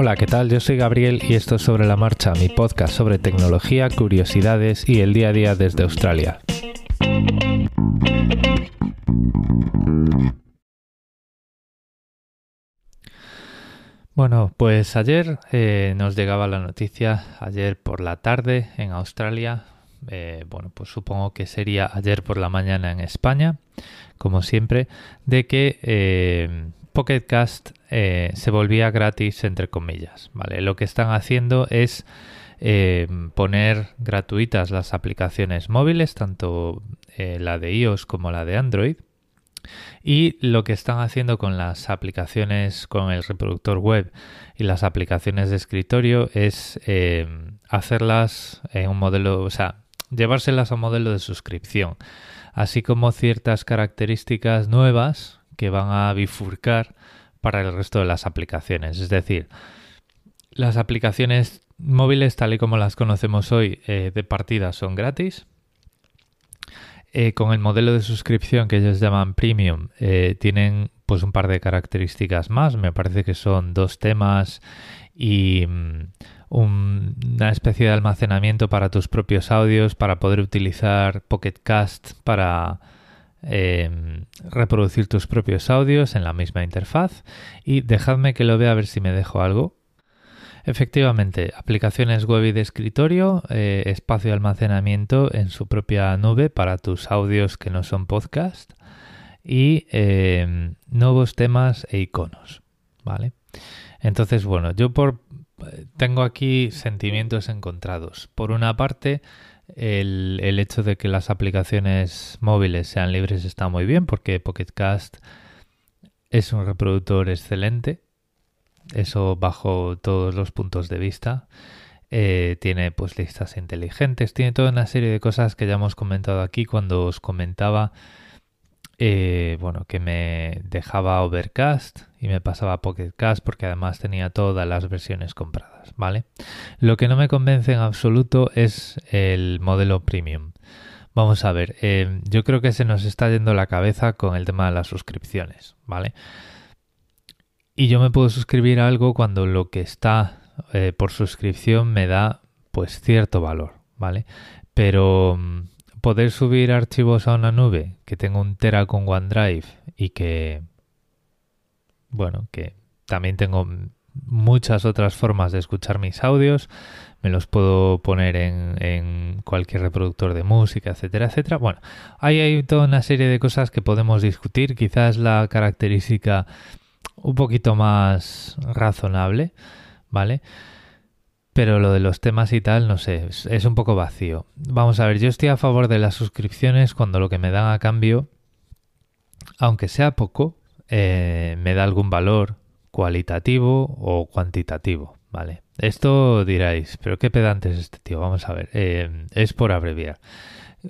Hola, ¿qué tal? Yo soy Gabriel y esto es Sobre la Marcha, mi podcast sobre tecnología, curiosidades y el día a día desde Australia. Bueno, pues ayer eh, nos llegaba la noticia, ayer por la tarde en Australia, eh, bueno, pues supongo que sería ayer por la mañana en España, como siempre, de que eh, Pocket Cast eh, se volvía gratis entre comillas. ¿vale? Lo que están haciendo es eh, poner gratuitas las aplicaciones móviles, tanto eh, la de iOS como la de Android. Y lo que están haciendo con las aplicaciones, con el reproductor web y las aplicaciones de escritorio es hacerlas en un modelo, o sea, llevárselas a un modelo de suscripción, así como ciertas características nuevas que van a bifurcar para el resto de las aplicaciones. Es decir, las aplicaciones móviles tal y como las conocemos hoy eh, de partida son gratis. Eh, con el modelo de suscripción que ellos llaman premium eh, tienen pues un par de características más. Me parece que son dos temas y mm, una especie de almacenamiento para tus propios audios para poder utilizar Pocket Cast para Em, reproducir tus propios audios en la misma interfaz y dejadme que lo vea a ver si me dejo algo. Efectivamente, aplicaciones web y de escritorio, eh, espacio de almacenamiento en su propia nube para tus audios que no son podcast y em, nuevos temas e iconos, ¿vale? Entonces, bueno, yo por tengo aquí sentimientos encontrados. Por una parte, el, hecho de que las aplicaciones móviles sean libres está muy bien porque Pocket Cast es un reproductor excelente. Eso bajo todos los puntos de vista. Eh, tiene pues listas inteligentes, tiene toda una serie de cosas que ya hemos comentado aquí cuando os comentaba eh, bueno, que me dejaba Overcast y me pasaba Pocket Cast porque además tenía todas las versiones compradas, ¿vale? Lo que no me convence en absoluto es el modelo premium. Vamos a ver, eh, yo creo que se nos está yendo la cabeza con el tema de las suscripciones, ¿vale? Y yo me puedo suscribir a algo cuando lo que está eh, por suscripción me da pues cierto valor, ¿vale? Pero mm, poder subir archivos a una nube que tenga un tera con OneDrive y que, bueno, que también tengo muchas otras formas de escuchar mis audios, me los puedo poner en, cualquier reproductor de música, etcétera, etcétera. Bueno, ahí hay toda una serie de cosas que podemos discutir, quizás la característica un poquito más razonable, ¿vale? Pero lo de los temas y tal, no sé, es, un poco vacío. Vamos a ver, yo estoy a favor de las suscripciones cuando lo que me dan a cambio, aunque sea poco, eh, me da algún valor cualitativo o cuantitativo, ¿vale? Esto diráis, pero qué pedante es este tío, vamos a ver, eh, es por abreviar.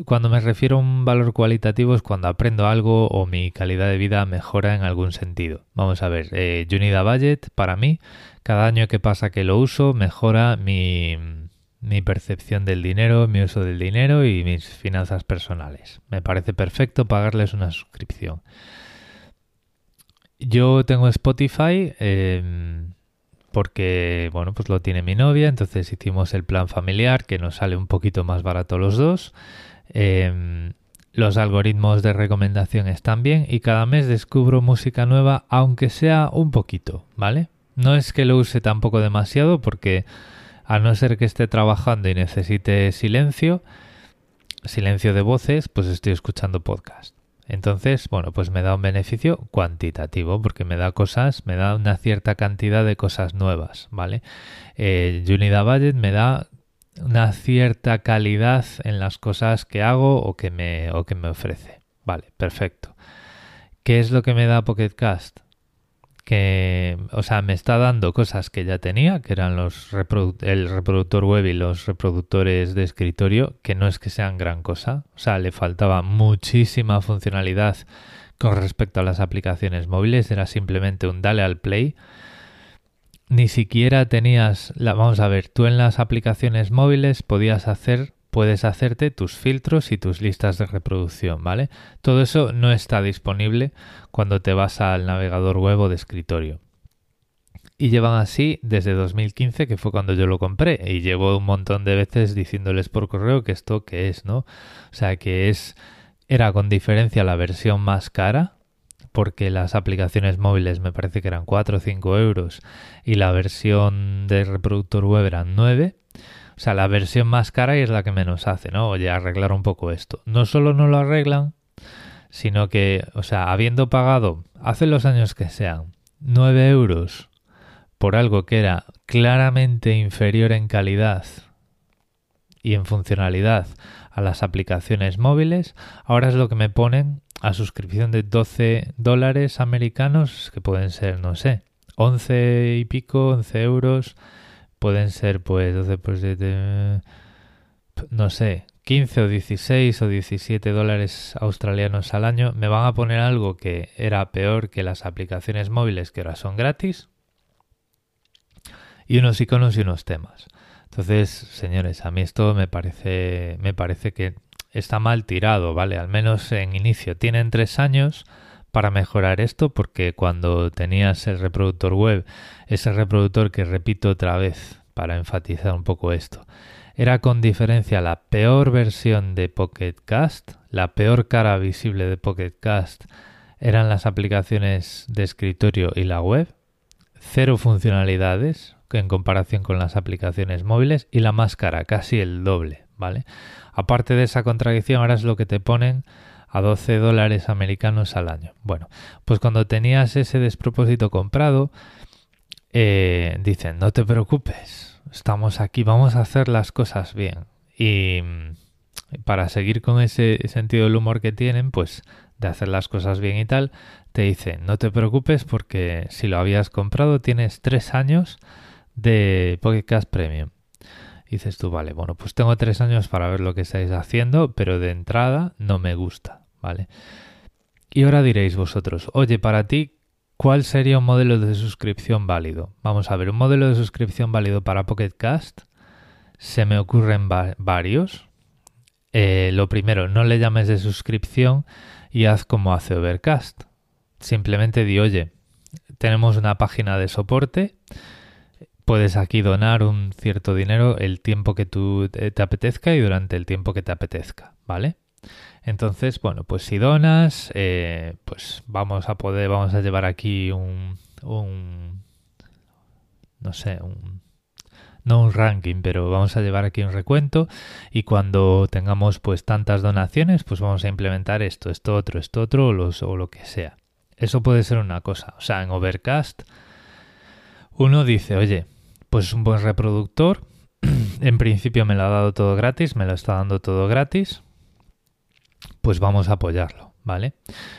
Cuando me refiero a un valor cualitativo es cuando aprendo algo o mi calidad de vida mejora en algún sentido. Vamos a ver, eh, Unida Budget para mí cada año que pasa que lo uso mejora mi, percepción del dinero, mi uso del dinero y mis finanzas personales. Me parece perfecto pagarles una suscripción. Yo tengo Spotify em, porque, bueno, pues lo tiene mi novia, entonces hicimos el plan familiar que nos sale un poquito más barato los dos. Em, los algoritmos de recomendación están bien y cada mes descubro música nueva, aunque sea un poquito, ¿vale? No es que lo use tampoco demasiado porque a no ser que esté trabajando y necesite silencio, silencio de voces, pues estoy escuchando podcast. Entonces, bueno, pues me da un beneficio cuantitativo porque me da cosas, me da una cierta cantidad de cosas nuevas, ¿vale? Unida Budget me da una cierta calidad en las cosas que hago o que me, o que me ofrece. Vale, perfecto. ¿Qué es lo que me da Pocket Cast? que, o sea, me está dando cosas que ya tenía, que eran los el reproductor web y los reproductores de escritorio, que no es que sean gran cosa, o sea, le faltaba muchísima funcionalidad con respecto a las aplicaciones móviles, era simplemente un dale al play. Ni siquiera tenías, la, vamos a ver, tú en las aplicaciones móviles podías hacer puedes hacerte tus filtros y tus listas de reproducción, ¿vale? Todo eso no está disponible cuando te vas al navegador web o de escritorio. y llevan así desde 2015, que fue cuando yo lo compré. Y llevo un montón de veces diciéndoles por correo que esto que es, ¿no? O sea, que es era con diferencia la versión más cara, porque las aplicaciones móviles me parece que eran 4 o 5 euros y la versión de reproductor web eran 9. O sea, la versión más cara y es la que menos hace, ¿no? Oye, arreglar un poco esto. No solo no lo arreglan, sino que, o sea, habiendo pagado, hace los años que sean, 9 euros por algo que era claramente inferior en calidad y en funcionalidad a las aplicaciones móviles, ahora es lo que me ponen a suscripción de 12 dólares americanos, que pueden ser, no sé, 11 y pico, 11 euros, pueden ser pues 12 por 7, no sé, 15 o 16 o 17 dólares australianos al año, me van a poner algo que era peor que las aplicaciones móviles que ahora son gratis y unos iconos y unos temas. Entonces, señores, a mí esto me parece, me parece que está mal tirado, ¿vale? Al menos en inicio. Tienen tres años para mejorar esto porque cuando tenías el reproductor web, ese reproductor que repito otra vez para enfatizar un poco esto, era con diferencia la peor versión de Pocket Cast, la peor cara visible de Pocket Cast eran las aplicaciones de escritorio y la web, cero funcionalidades, en comparación con las aplicaciones móviles y la más cara, casi el doble, ¿vale? Aparte de esa contradicción, ahora es lo que te ponen a 12 dólares americanos al año. Bueno, pues cuando tenías ese despropósito comprado, eh, dicen, no te preocupes, estamos aquí, vamos a hacer las cosas bien. Y para seguir con ese sentido del humor que tienen, pues de hacer las cosas bien y tal, te dicen, no te preocupes porque si lo habías comprado tienes tres años de Pocket Cast Premium. Dices tú, vale, bueno, pues tengo tres años para ver lo que estáis haciendo, pero de entrada no me gusta, ¿vale? Y ahora diréis vosotros, oye, para ti, ¿cuál sería un modelo de suscripción válido? Vamos a ver, un modelo de suscripción válido para Pocket Cast, se me ocurren varios. Eh, lo primero, no le llames de suscripción y haz como hace Overcast. Simplemente di, oye, tenemos una página de soporte puedes aquí donar un cierto dinero el tiempo que tú te, apetezca y durante el tiempo que te apetezca, ¿vale? Entonces, bueno, pues si donas, eh, pues vamos a poder, vamos a llevar aquí un, un no sé, un, no un ranking, pero vamos a llevar aquí un recuento y cuando tengamos pues tantas donaciones, pues vamos a implementar esto, esto otro, esto otro o, o lo que sea. Eso puede ser una cosa. O sea, en Overcast uno dice, oye, pues un buen reproductor. en principio me lo ha dado todo gratis, me lo está dando todo gratis. Pues vamos a apoyarlo, ¿vale?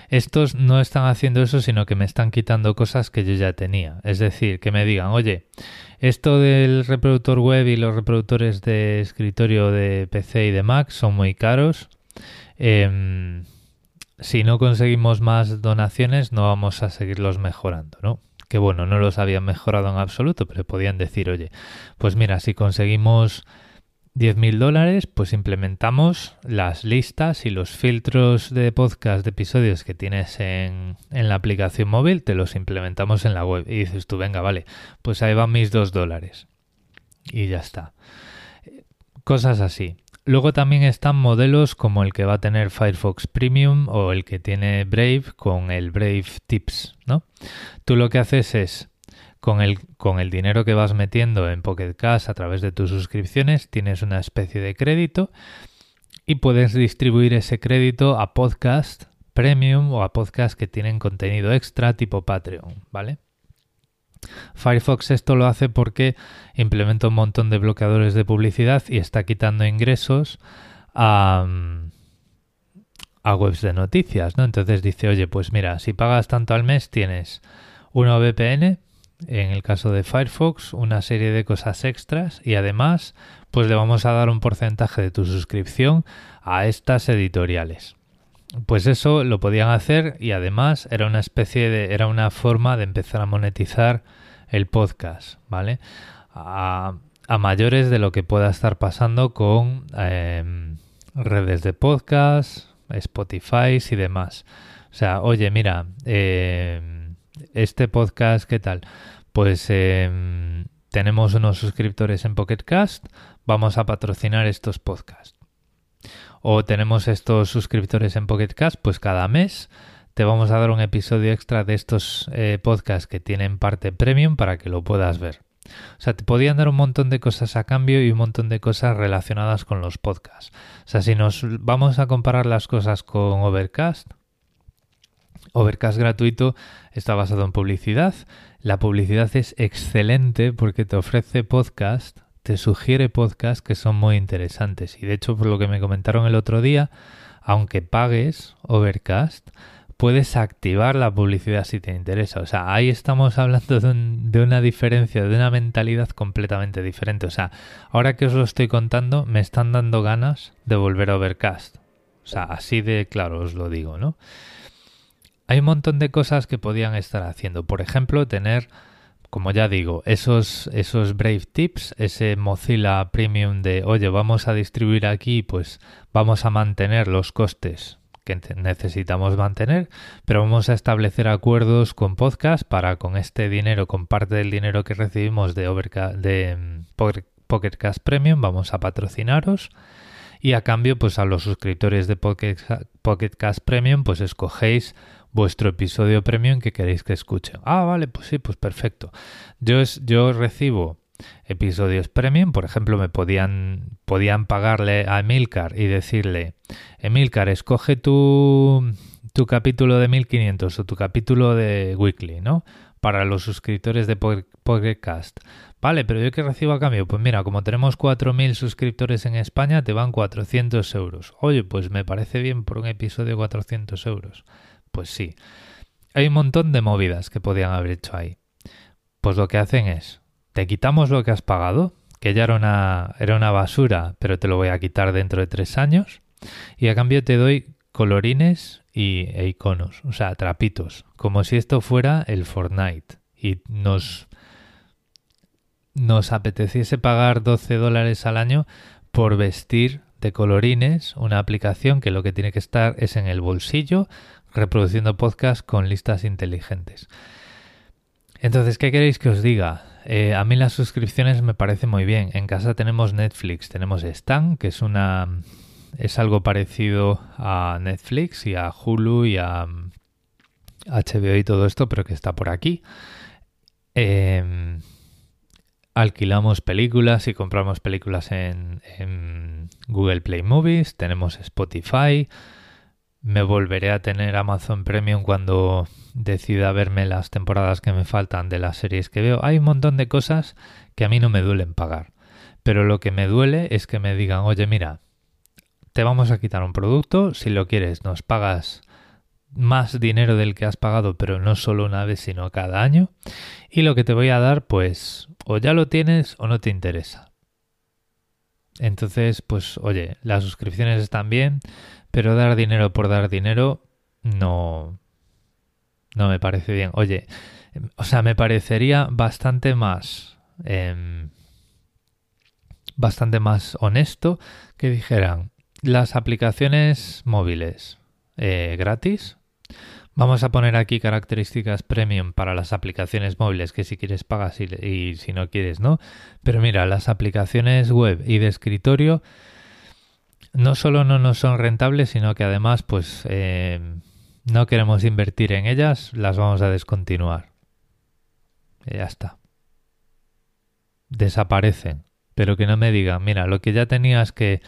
Estos no están haciendo eso, sino que me están quitando cosas que yo ya tenía. Es decir, que me digan, oye, esto del reproductor web y los reproductores de escritorio de PC y de Mac son muy caros. Em, si no conseguimos más donaciones, no vamos a seguirlos mejorando, ¿no? Que bueno, no los habían mejorado en absoluto, pero podían decir, oye, pues mira, si conseguimos 10.000 dólares, pues implementamos las listas y los filtros de podcast de episodios que tienes en, en, la aplicación móvil, te los implementamos en la web. Y dices tú, venga, vale, pues ahí van mis 2 dólares. Y ya está. Cosas así. Luego también están modelos como el que va a tener Firefox Premium o el que tiene Brave con el Brave Tips, ¿no? Tú lo que haces es con el, con el dinero que vas metiendo en Pocket Cash a través de tus suscripciones, tienes una especie de crédito y puedes distribuir ese crédito a podcast premium o a podcast que tienen contenido extra tipo Patreon, ¿vale? Firefox esto lo hace porque implementa un montón de bloqueadores de publicidad y está quitando ingresos a, a webs de noticias, ¿no? Entonces dice, oye, pues mira, si pagas tanto al mes tienes una VPN, en el caso de Firefox, una serie de cosas extras y además, pues le vamos a dar un porcentaje de tu suscripción a estas editoriales. Pues eso lo podían hacer y además era una especie de, era una forma de empezar a monetizar el podcast, ¿vale? A, mayores de lo que pueda estar pasando con em, redes de podcast, Spotify y demás. O sea, oye, mira, em, este podcast, ¿qué tal? pues em, tenemos unos suscriptores en Pocket Cast, vamos a patrocinar estos podcasts. O tenemos estos suscriptores en Pocket Cast, pues cada mes te vamos a dar un episodio extra de estos eh, podcasts que tienen parte premium para que lo puedas ver. O sea, te podían dar un montón de cosas a cambio y un montón de cosas relacionadas con los podcasts. O sea, si nos vamos a comparar las cosas con Overcast, Overcast gratuito está basado en publicidad. La publicidad es excelente porque te ofrece podcast, te sugiere podcasts que son muy interesantes. Y de hecho, por lo que me comentaron el otro día, aunque pagues Overcast, puedes activar la publicidad si te interesa. O sea, ahí estamos hablando de, una diferencia, de una mentalidad completamente diferente. O sea, ahora que os lo estoy contando, me están dando ganas de volver a Overcast. O sea, así de claro os lo digo, ¿no? Hay un montón de cosas que podían estar haciendo. Por ejemplo, tener, como ya digo, esos, esos Brave Tips, ese Mozilla Premium de, oye, vamos a distribuir aquí, pues vamos a mantener los costes que necesitamos mantener, pero vamos a establecer acuerdos con podcast para con este dinero, con parte del dinero que recibimos de, de mm, Premium, vamos a patrocinaros y a cambio pues a los suscriptores de Pocket, Pocket Cast Premium pues escogéis vuestro episodio premium que queréis que escuche. Ah, vale, pues sí, pues perfecto. Yo, es, yo recibo episodios premium. Por ejemplo, me podían, podían pagarle a Emilcar y decirle, Emilcar, escoge tu, tu capítulo de 1500 o tu capítulo de Weekly, ¿no? Para los suscriptores de Podcast. Vale, pero yo que recibo a cambio, pues mira, como tenemos 4.000 suscriptores en España, te van 400 euros. Oye, pues me parece bien por un episodio 400 euros. Pues sí. Hay un montón de movidas que podían haber hecho ahí. Pues lo que hacen es, te quitamos lo que has pagado, que ya era una, era una basura, pero te lo voy a quitar dentro de tres años, y a cambio te doy colorines y, e iconos, o sea, trapitos, como si esto fuera el Fortnite. Y nos, nos apeteciese pagar 12 dólares al año por vestir de colorines una aplicación que lo que tiene que estar es en el bolsillo reproduciendo podcast con listas inteligentes. Entonces, ¿qué queréis que os diga? Eh, a mí las suscripciones me parecen muy bien. En casa tenemos Netflix, tenemos Stan, que es una es algo parecido a Netflix y a Hulu y a HBO y todo esto, pero que está por aquí. Em, alquilamos películas y compramos películas en Google Play Movies, tenemos Spotify, me volveré a tener Amazon Premium cuando decida verme las temporadas que me faltan de las series que veo. Hay un montón de cosas que a mí no me duelen pagar. Pero lo que me duele es que me digan, oye, mira, te vamos a quitar un producto, si lo quieres nos pagas más dinero del que has pagado, pero no solo una vez, sino cada año. Y lo que te voy a dar, pues, o ya lo tienes o no te interesa. Entonces, pues, oye, las suscripciones están bien, pero dar dinero por dar dinero no, no me parece bien. Oye, o sea, me parecería bastante más, em, bastante más honesto que dijeran las aplicaciones móviles eh, gratis. Vamos a poner aquí características premium para las aplicaciones móviles que si quieres pagas y, y si no quieres no. Pero mira, las aplicaciones web y de escritorio no solo no nos son rentables, sino que además, pues, eh, no queremos invertir en ellas, las vamos a descontinuar. Y ya está. Desaparecen. Pero que no me digan, mira, lo que ya tenías que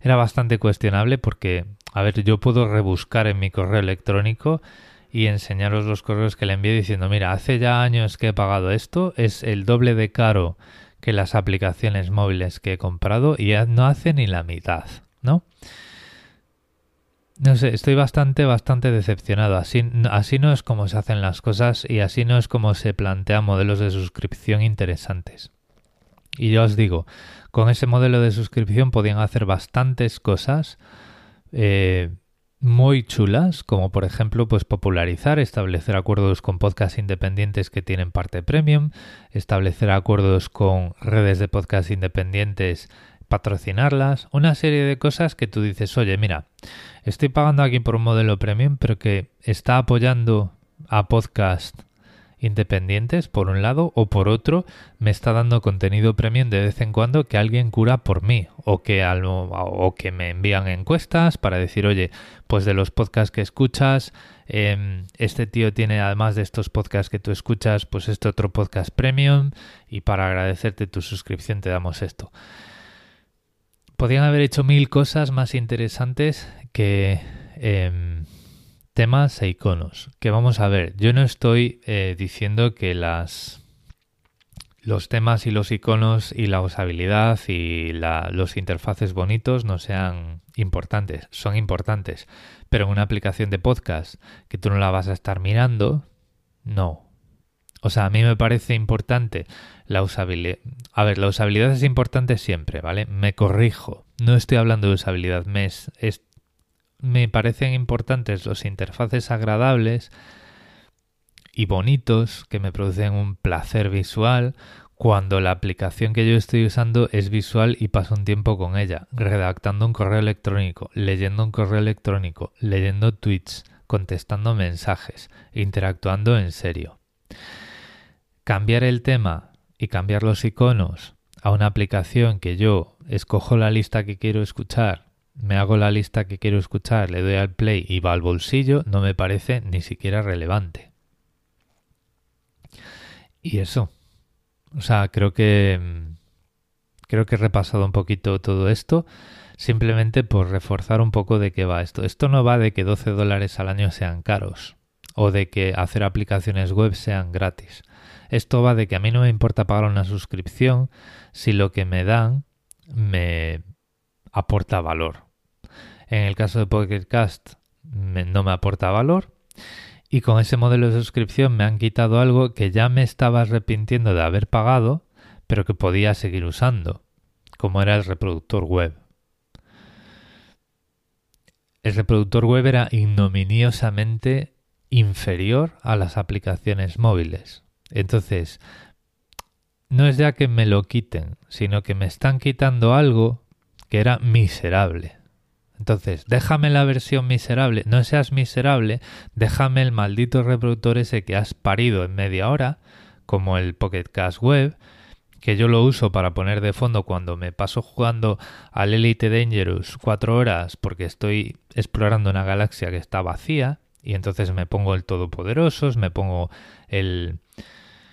era bastante cuestionable porque, a ver, yo puedo rebuscar en mi correo electrónico y enseñaros los correos que le envié diciendo, mira, hace ya años que he pagado esto, es el doble de caro que las aplicaciones móviles que he comprado y no hace ni la mitad. ¿No? No sé, estoy bastante, bastante decepcionado. Así, así no es como se hacen las cosas y así no es como se plantean modelos de suscripción interesantes. Y yo os digo, con ese modelo de suscripción podían hacer bastantes cosas eh, muy chulas, como por ejemplo, pues popularizar, establecer acuerdos con podcasts independientes que tienen parte premium, establecer acuerdos con redes de podcasts independientes patrocinarlas, una serie de cosas que tú dices, oye, mira, estoy pagando aquí por un modelo premium, pero que está apoyando a podcast independientes, por un lado, o por otro, me está dando contenido premium de vez en cuando que alguien cura por mí, o que, o que me envían encuestas para decir, oye, pues de los podcasts que escuchas, em, este tío tiene, además de estos podcasts que tú escuchas, pues este otro podcast premium, y para agradecerte tu suscripción te damos esto. Podrían haber hecho mil cosas más interesantes que... Em, temas e iconos. Que vamos a ver, yo no estoy eh, diciendo que las los temas y los iconos y la usabilidad y los interfaces bonitos no sean importantes, son importantes, pero en una aplicación de podcast que tú no la vas a estar mirando, no. O sea, a mí me parece importante la usabilidad. A ver, la usabilidad es importante siempre, ¿vale? Me corrijo. No estoy hablando de usabilidad, me es, me parecen importantes los interfaces agradables y bonitos que me producen un placer visual cuando la aplicación que yo estoy usando es visual y paso un tiempo con ella, redactando un correo electrónico, leyendo un correo electrónico, leyendo tweets, contestando mensajes, interactuando en serio. Cambiar el tema y cambiar los iconos a una aplicación que yo escojo la lista que quiero escuchar me hago la lista que quiero escuchar, le doy al play y va al bolsillo, no me parece ni siquiera relevante. Y eso. O sea, creo que creo que he repasado un poquito todo esto simplemente por reforzar un poco de qué va esto. Esto no va de que 12 dólares al año sean caros o de que hacer aplicaciones web sean gratis. Esto va de que a mí no me importa pagar una suscripción si lo que me dan me aporta valor. En el caso de Pocket no me aporta valor. Y con ese modelo de suscripción me han quitado algo que ya me estaba arrepintiendo de haber pagado, pero que podía seguir usando, como era el reproductor web. El reproductor web era ignominiosamente inferior a las aplicaciones móviles. Entonces, no es ya que me lo quiten, sino que me están quitando algo que era miserable. Entonces, déjame la versión miserable, no seas miserable, déjame el maldito reproductor ese que has parido en media hora, como el Pocket Cast Web, que yo lo uso para poner de fondo cuando me paso jugando al Elite Dangerous cuatro horas porque estoy explorando una galaxia que está vacía y entonces me pongo el Todopoderosos, me pongo el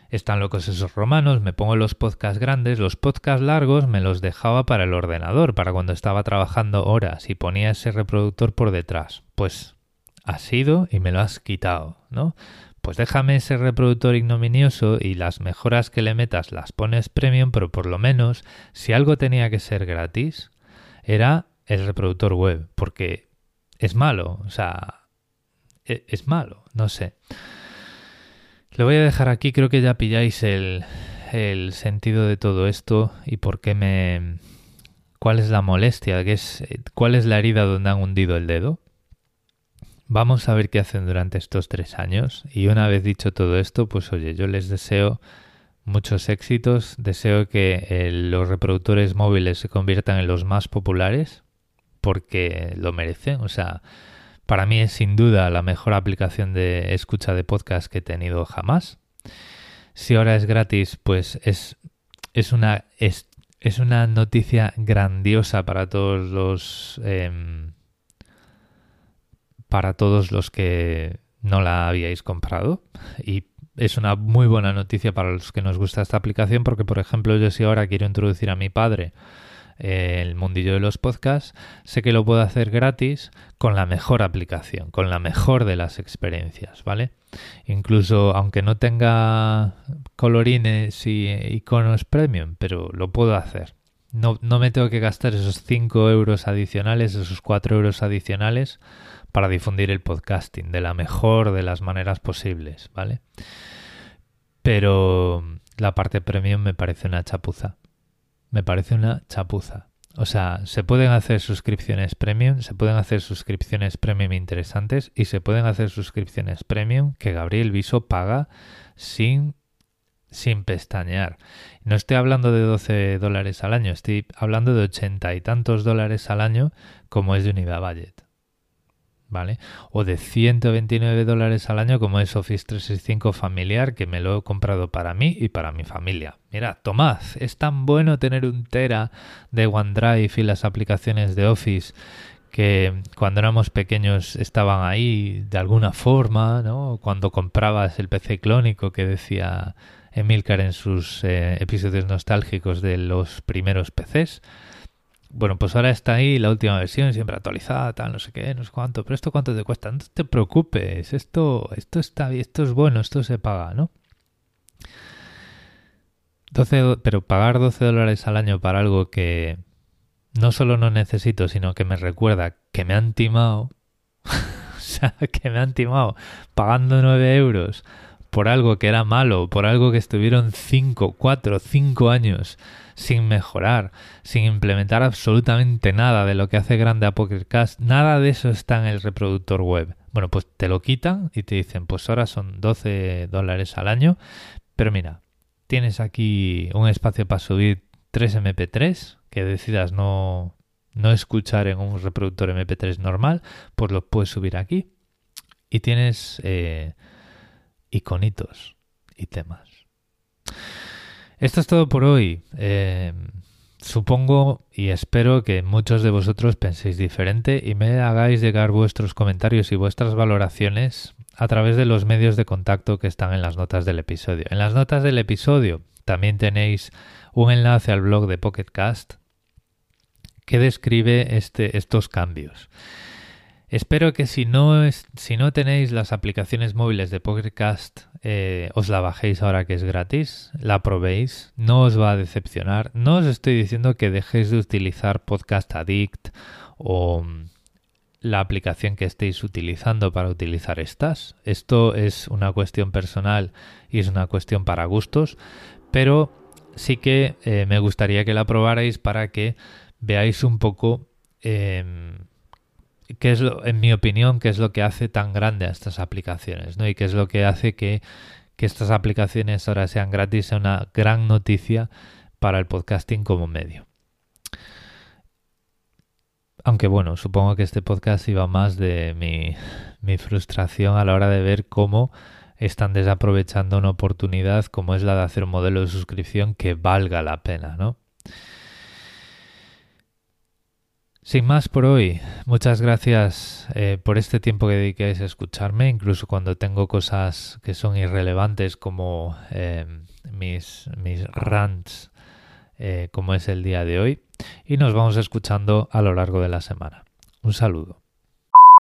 están locos esos romanos, me pongo los podcasts grandes, los podcasts largos me los dejaba para el ordenador, para cuando estaba trabajando horas y ponía ese reproductor por detrás. Pues has sido y me lo has quitado, ¿no? Pues déjame ese reproductor ignominioso y las mejoras que le metas las pones premium, pero por lo menos si algo tenía que ser gratis, era el reproductor web, porque es malo, o sea, e, es malo, no sé. Lo voy a dejar aquí, creo que ya pilláis el, el sentido de todo esto y por qué me... cuál es la molestia, ¿Qué es, cuál es la herida donde han hundido el dedo. Vamos a ver qué hacen durante estos tres años y una vez dicho todo esto, pues oye, yo les deseo muchos éxitos, deseo que eh, los reproductores móviles se conviertan en los más populares porque lo merecen, o sea, para mí es sin duda la mejor aplicación de escucha de podcast que he tenido jamás. Si ahora es gratis, pues es, es, una, es, una noticia grandiosa para todos los... Em, para todos los que no la habíais comprado. Y es una muy buena noticia para los que nos gusta esta aplicación porque, por ejemplo, yo si ahora quiero introducir a mi padre el mundillo de los podcasts, sé que lo puedo hacer gratis con la mejor aplicación, con la mejor de las experiencias, ¿vale? Incluso aunque no tenga colorines y iconos premium, pero lo puedo hacer. No, no me tengo que gastar esos 5 euros adicionales, esos 4 euros adicionales para difundir el podcasting de la mejor de las maneras posibles, ¿vale? Pero la parte premium me parece una chapuza me parece una chapuza. O sea, se pueden hacer suscripciones premium, se pueden hacer suscripciones premium interesantes y se pueden hacer suscripciones premium que Gabriel Viso paga sin, sin pestañear. No estoy hablando de 12 dólares al año, estoy hablando de ochenta y tantos dólares al año como es de unidad budget. ¿Vale? O de 129 dólares al año como es Office 365 familiar que me lo he comprado para mí y para mi familia. Mira, tomad, es tan bueno tener un tera de OneDrive y las aplicaciones de Office que cuando éramos pequeños estaban ahí de alguna forma, ¿no? Cuando comprabas el PC clónico que decía Emilcar en sus eh, episodios nostálgicos de los primeros PCs, bueno, pues ahora está ahí la última versión, siempre actualizada, tal, no sé qué, no sé cuánto, pero esto cuánto te cuesta, no te preocupes, esto, esto está esto es bueno, esto se paga, ¿no? 12, pero pagar 12 dólares al año para algo que no solo no necesito, sino que me recuerda que me han timado, o sea, que me han timado pagando 9 euros por algo que era malo, por algo que estuvieron 5, 4, 5 años sin mejorar, sin implementar absolutamente nada de lo que hace grande a Pokercast, nada de eso está en el reproductor web. Bueno, pues te lo quitan y te dicen, pues ahora son 12 dólares al año, pero mira, tienes aquí un espacio para subir 3 MP3 que decidas no, no escuchar en un reproductor MP3 normal, pues lo puedes subir aquí. Y tienes eh, iconitos y temas. Esto es todo por hoy. Eh, supongo y espero que muchos de vosotros penséis diferente y me hagáis llegar vuestros comentarios y vuestras valoraciones a través de los medios de contacto que están en las notas del episodio. En las notas del episodio también tenéis un enlace al blog de Pocketcast que describe este, estos cambios. Espero que si no, es, si no tenéis las aplicaciones móviles de Pokercast, eh, os la bajéis ahora que es gratis, la probéis, no os va a decepcionar. No os estoy diciendo que dejéis de utilizar Podcast Addict o mm, la aplicación que estéis utilizando para utilizar estas. Esto es una cuestión personal y es una cuestión para gustos, pero sí que eh, me gustaría que la probarais para que veáis un poco... Em, qué es lo, en mi opinión, qué es lo que hace tan grande a estas aplicaciones, ¿no? Y qué es lo que hace que, que estas aplicaciones ahora sean gratis, sea una gran noticia para el podcasting como medio. Aunque bueno, supongo que este podcast iba más de mi, mi frustración a la hora de ver cómo están desaprovechando una oportunidad como es la de hacer un modelo de suscripción que valga la pena, ¿no? Sin más por hoy, muchas gracias eh, por este tiempo que dediquéis a escucharme, incluso cuando tengo cosas que son irrelevantes como eh, mis, mis rants, eh, como es el día de hoy, y nos vamos escuchando a lo largo de la semana. Un saludo.